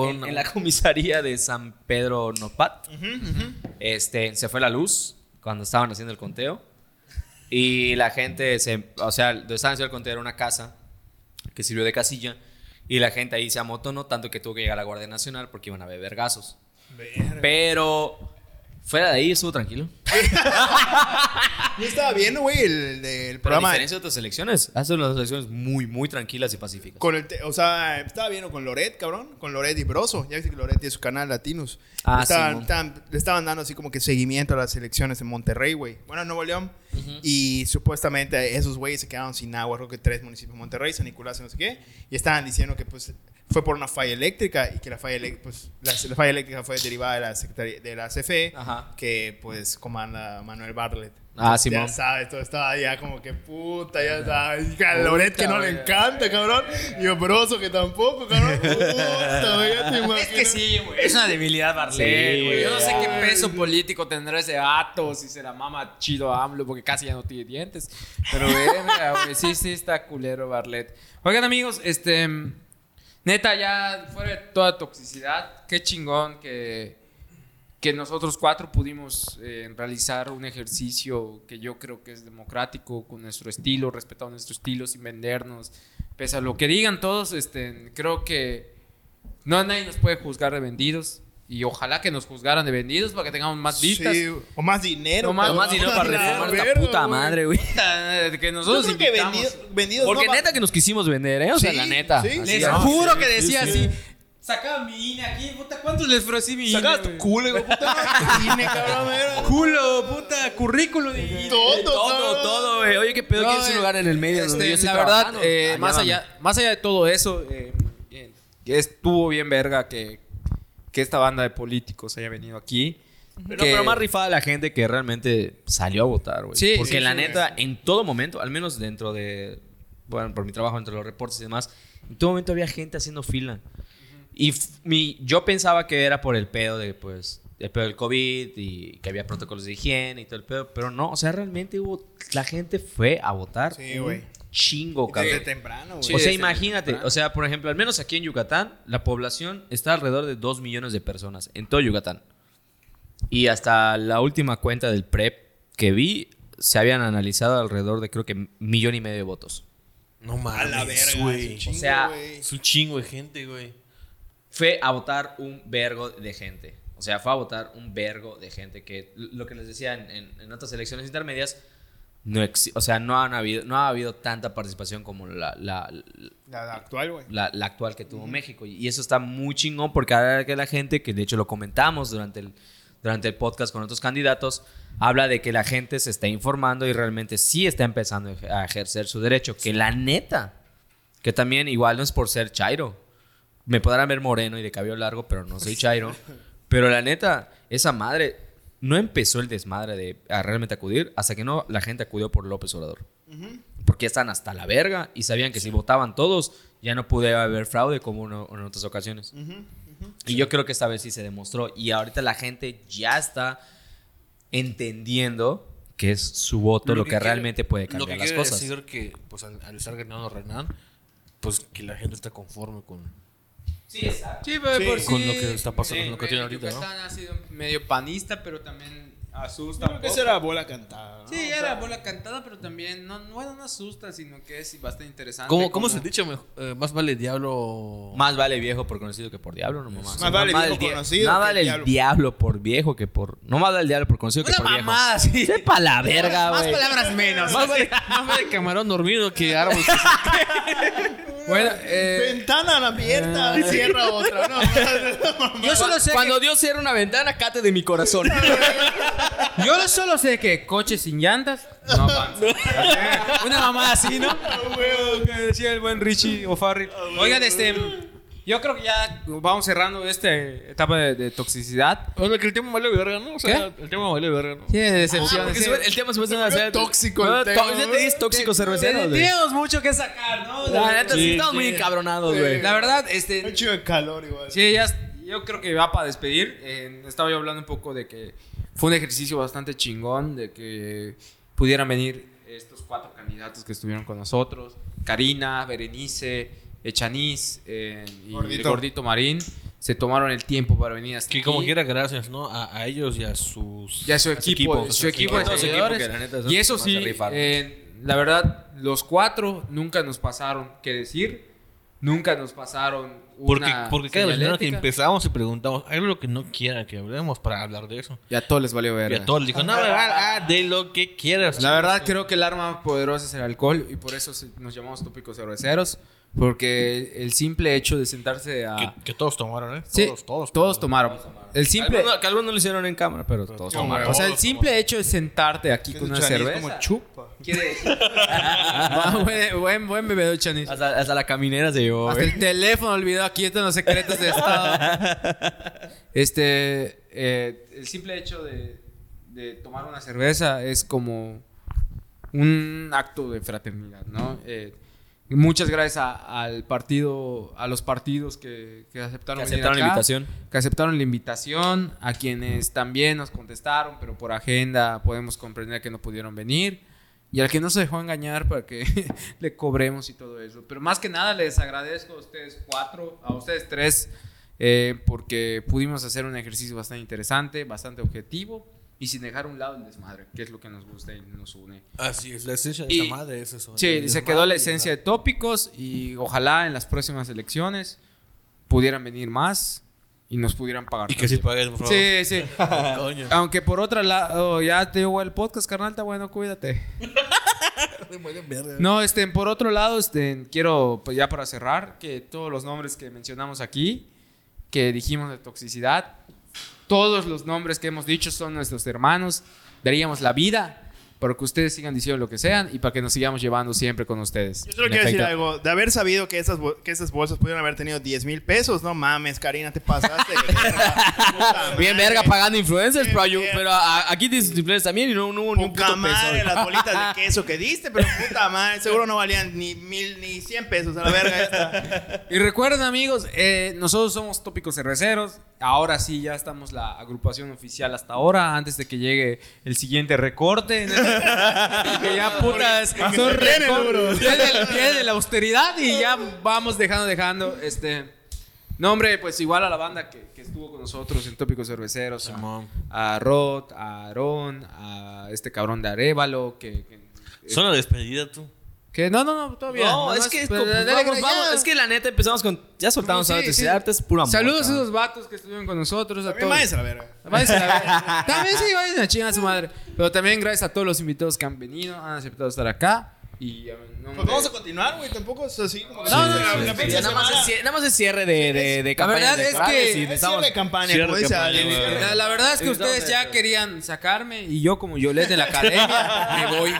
en- en- comisaría de San Pedro Nopat, este, se fue la luz cuando estaban haciendo el conteo. Y la gente, se, o sea, donde estaban haciendo el conteo era una casa que sirvió de casilla. Y la gente ahí se amotonó tanto que tuvo que llegar a la Guardia Nacional porque iban a beber gasos. Pero fuera de ahí estuvo tranquilo. Yo estaba viendo, güey, el, del Pero a programa. diferencia de otras elecciones, ha sido unas elecciones muy, muy tranquilas y pacíficas. Con el te- o sea, estaba viendo con Loret, cabrón. Con Loret y Broso. Ya viste que Loret tiene su canal Latinos. Ah, estaban, Simón. estaban- le estaban dando así como que seguimiento a las elecciones en Monterrey, güey. Bueno, en Nuevo León. Y supuestamente esos güeyes se quedaron sin agua. Creo que tres municipios de Monterrey, San Nicolás y no sé qué. Y estaban diciendo que pues fue por una falla eléctrica y que la falla, pues, la, la falla eléctrica fue derivada de la, Secretaría- de la CFE. Ajá. Que pues comanda Manuel Bartlett. Ah, Ya Simón. sabes, todo estaba ya como que puta, ya sabes. Loret que no le encanta, cabrón. Y a Broso que tampoco, cabrón. Puta, ya te Es imaginas. que sí, güey. Es una debilidad Barlet, Sí, güey. Yo no sé qué peso político tendrá ese vato, si se la mama chido a AMLO, porque casi ya no tiene dientes. Pero, güey. Sí, sí, está culero Barlet. Oigan, amigos, este. Neta, ya fuera de toda toxicidad, qué chingón que, que nosotros cuatro pudimos eh, realizar un ejercicio que yo creo que es democrático, con nuestro estilo, respetando nuestro estilo, sin vendernos. Pese a lo que digan todos, este, creo que no nadie nos puede juzgar de vendidos. Y ojalá que nos juzgaran de vendidos para que tengamos más vistas. Sí, o más dinero. O más- dinero para La reformar esta puta güey. madre, güey. que Yo nosotros creo que invitamos. vendido- vendidos Porque no va- neta que nos quisimos vender, ¿eh? O sea, Sí, la neta. sí, Les es. juro que decía sí. así. Sacaba mi INE aquí, puta, ¿cuántos les ofrecí mi INE? Sacabas tu culo, güey. Puta, no tiene, cabrón. era- Culo, puta, currículo de INE. Todo, Todo, todo, güey. Oye, qué pedo, No, ¿quieres un eh, lugar en el medio donde este, yo estoy la verdad, eh, más, allá, más allá de todo eso, eh, que estuvo bien verga que, que esta banda de políticos haya venido aquí. Pero, Que- pero más rifada la gente que realmente salió a votar, güey. Sí, Porque sí, la sí, neta, en todo momento, al menos dentro de. Bueno, por mi trabajo, entre los reportes y demás, en todo momento había gente haciendo fila. Y mi, yo pensaba que era por el pedo de, pues, el pedo del COVID y que había protocolos de higiene y todo el pedo. Pero no, o sea, realmente hubo. La gente fue a votar. Sí, güey. Chingo, cabrón. Desde temprano, güey. Sí, o sea, imagínate, temprano. o sea, por ejemplo, al menos aquí en Yucatán, la población está alrededor de 2 millones de personas en todo Yucatán. Y hasta la última cuenta del PREP que vi, se habían analizado alrededor de creo que millón y medio de votos. No A mames, la verga, güey. O sea. Es un chingo de gente, güey. Fue a votar un vergo de gente. O sea, fue a votar un vergo de gente que, lo que les decía en, en- en otras elecciones intermedias, no o sea, no, han habido, no ha habido tanta participación como la, la, La, la actual, güey. la, la actual que tuvo México. Y eso está muy chingón porque ahora que la gente, que de hecho lo comentamos durante el, durante el podcast con otros candidatos, habla de que la gente se está informando y realmente sí está empezando a ejercer su derecho. Que la neta, que también igual no es por ser chairo. Me podrán ver moreno y de cabello largo, pero no soy chairo. Pero la neta, esa madre no empezó el desmadre de a realmente acudir hasta que no la gente acudió por López Obrador. Porque ya están hasta la verga y sabían que si votaban todos ya no pude haber fraude como uno- en otras ocasiones. Y yo creo que esta vez sí se demostró. Y ahorita la gente ya está entendiendo que es su voto lo, que, quiere- realmente puede Lo cambiar que las cosas. decir que, pues, al, al estar ganando Renan, pues, que la gente está conforme con... Sí, pero Sí. por sí. Con lo que está pasando, con lo que tiene ahorita, ¿no? Ha sido medio panista, pero también asusta Creo que esa era bola cantada. ¿no? Sí, O sea, era bola cantada, pero también no, no, no asusta, sino que es bastante interesante. ¿Cómo, cómo como- se ha dicho? mejor? Eh, más vale diablo... Más vale viejo por conocido que por diablo, no mamá. Más vale viejo el dia- conocido Más que vale el diablo. diablo por viejo que por. No más vale el diablo por conocido que Una por mamada, viejo. sí. Sepa la verga, Más güey. palabras menos. Más vale, más vale camarón dormido que árbol. que Bueno, eh, Ventana abierta, cierra otra. No, yo solo sé Cuando Dios cierra una ventana, cate de mi corazón. yo solo sé que coches sin llantas no avanza. Una mamada así, ¿no? que decía el buen Richie O'Farrill. Oigan, este, yo creo que ya vamos cerrando esta etapa de, de toxicidad. Bueno, que el tema vale verga, ¿no? O sea, el tema vale verga, ¿no? Sí, de decepciones. Porque sí. se ve- el tema se puede hacer tóxico el No, tema, güey. te dices tóxico cervecero, güey. Tenemos mucho que sacar, ¿no? La neta, sí, Sí, estamos sí. muy encabronados, güey. La verdad, Un este, chido de calor igual. sí, ya, yo creo que va para despedir. Eh, estaba yo hablando un poco de que fue un ejercicio bastante chingón, de que pudieran venir estos cuatro candidatos que estuvieron con nosotros, Karina, Berenice, Echaniz eh, y Gordito. el Gordito Marín, se tomaron el tiempo para venir hasta Que aquí. como quiera, gracias, ¿no? A, a ellos y a sus... Ya su equipo, su equipo, de Todo su equipo, seguidores. que la neta son y eso sí, eh, la verdad, los cuatro nunca nos pasaron qué decir, nunca nos pasaron Porque, una porque cada vez que empezamos y preguntamos, hay lo que no quieran que hablemos para hablar de eso. Y a todos les valió Y verga. a todos les dijo, no, ah, de lo que quieras. La verdad creo que el arma poderosa es el alcohol y por eso nos llamamos tópicos cerveceros, porque el simple hecho de sentarse a... Que, que todos tomaron, ¿eh? Sí, todos, todos. tomaron. El simple... Algunos- que algunos no lo hicieron en cámara, pero todos tomaron. O sea, el simple hecho de sentarte aquí con una cerveza... como chupa. quiere decir- Ah, buen, buen, buen bebedor, Chanis. Hasta, hasta la caminera se llevó. Hasta el teléfono olvidó aquí están los secretos de Estado. Este, eh, el simple hecho de, de tomar una cerveza es como un acto de fraternidad, ¿no? Eh, muchas gracias a- al partido, a los partidos que, que aceptaron, Que aceptaron la acá, invitación. que aceptaron la invitación, a quienes también nos contestaron, pero por agenda podemos comprender que no pudieron venir. Y al que no se dejó engañar para que le cobremos y todo eso. Pero más que nada les agradezco a ustedes cuatro, a ustedes tres, eh, porque pudimos hacer un ejercicio bastante interesante, bastante objetivo y sin dejar a un lado el desmadre, que es lo que nos gusta y nos une. Así es, la esencia de esa madre es eso. Sí, se quedó la esencia de tópicos y ojalá en las próximas elecciones pudieran venir más y nos pudieran pagar. Y que sí paguen, por favor. Sí, sí. Coño. Aunque por otro lado, ya te digo el podcast, carnal, está bueno, cuídate. No, este, por otro lado, este, quiero, pues ya para cerrar, que todos los nombres que mencionamos aquí, que dijimos de toxicidad, todos los nombres que hemos dicho son nuestros hermanos, daríamos la vida para que ustedes sigan diciendo lo que sean y para que nos sigamos llevando siempre con ustedes. Yo solo quiero decir algo. De haber sabido que esas, que esas bolsas pudieron haber tenido 10 mil pesos, no mames, Karina, te pasaste. verga. Bien verga pagando influencers, pero, yo- pero a- aquí influencers también y no, no hubo ni un puto madre, peso. las bolitas de queso que diste, pero puta madre, seguro no valían ni mil ni cien pesos a la verga esta. Y recuerden amigos, eh, nosotros somos Tópicos Cerveceros. Ahora sí, ya estamos la agrupación oficial hasta ahora, antes de que llegue el siguiente recorte. que ya putas, son Viene viene la austeridad y ya vamos dejando, dejando. Este, no, hombre, pues igual a la banda que, que estuvo con nosotros en Tópicos Cerveceros. Simón. A, a Rod, a Aarón, a este cabrón de Arevalo, que... que Son la despedida, tú. Que no, no, no, todavía. No, nomás, es que, pues, como- dale, vamos, ya. vamos, es que la neta empezamos con. Ya soltamos Sí, a la sí. electricidad, es pura amor. Saludos a esos vatos que estuvieron con nosotros. A También todos. váyanse a la verga. Váyanse a la verga. También sí, vayan a chingar a su madre. Pero también gracias a todos los invitados que han venido, han aceptado estar acá. Y Pues vamos a continuar, güey. Tampoco es así como. No, no, no, la, la Nada más, es, cie- nada más es cierre de, de, de La campañas verdad es que- Es cierre de campaña, Cierre campaña, güey. La, la verdad es que ustedes ya querían sacarme y yo como Yolette de la academia me voy.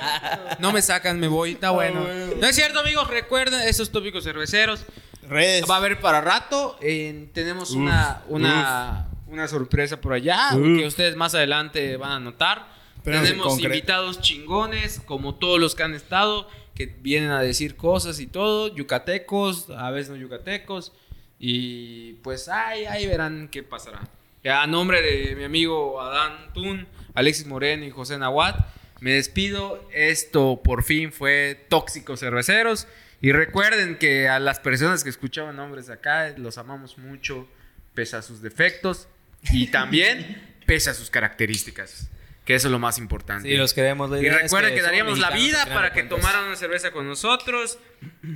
No me sacan, me voy. Está bueno. No es cierto, amigos. Recuerden esos tópicos cerveceros. Redes. Va a haber para rato. eh, tenemos una, una, una sorpresa por allá que ustedes más adelante van a notar. Pero en tenemos invitados chingones, como todos los que han estado, que vienen a decir cosas y todo. Yucatecos, a veces no yucatecos. Y pues ahí, ahí verán qué pasará. A nombre de mi amigo Adán Tun, Alexis Moreno y José Nahuat, me despido. Esto por fin fue Tóxicos Cerveceros. Y recuerden que a las personas que escuchaban nombres acá, los amamos mucho, pese a sus defectos y también pese a sus características. Que eso es lo más importante. Sí, los queremos. la Y es recuerden que, daríamos la vida para que tomaran una cerveza con nosotros.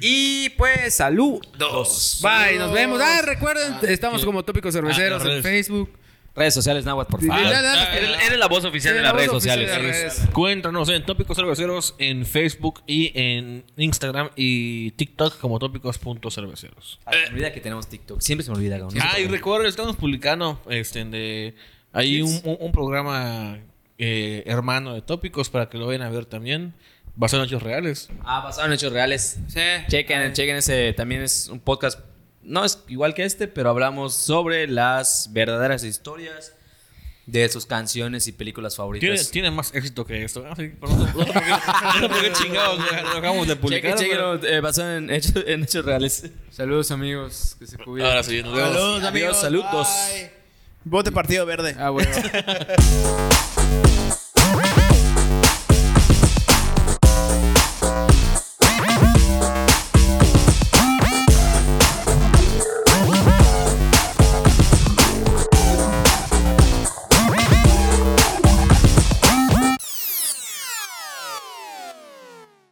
Y pues, saludos. Bye, nos vemos. Ah, recuerden, estamos como Tópicos Cerveceros Ah, las en. Facebook. Redes sociales, Nahuatl, por favor. Ah, eres, eres la voz oficial Sí, de la las redes sociales. Cuéntanos en Tópicos Cerveceros en Facebook y en Instagram y TikTok como tópicos.cerveceros. Ah, se me olvida que tenemos TikTok. Siempre se me olvida, Ah, y recuerden, estamos publicando este, de, hay un, un- un programa eh, hermano de Tópicos para que lo vayan a ver también. Basado en hechos reales. Ah, basado en hechos reales. Sí. Chequen, chequen ese. También es un podcast. No es igual que este, pero hablamos sobre las verdaderas historias de sus canciones y películas Tiene, favoritas. tiene más éxito que esto. Ah, sí, pero no, sé- no sé por qué- no sé por qué chingados lo acabamos de publicar. Pero- chequen, eh, basado en hechos, en hechos reales. Saludos, amigos. Que se cuiden. Ahora sí, nos vemos. Saludos, Adiós, amigos. saludos. Bye. Vote Partido Verde. Ah, bueno.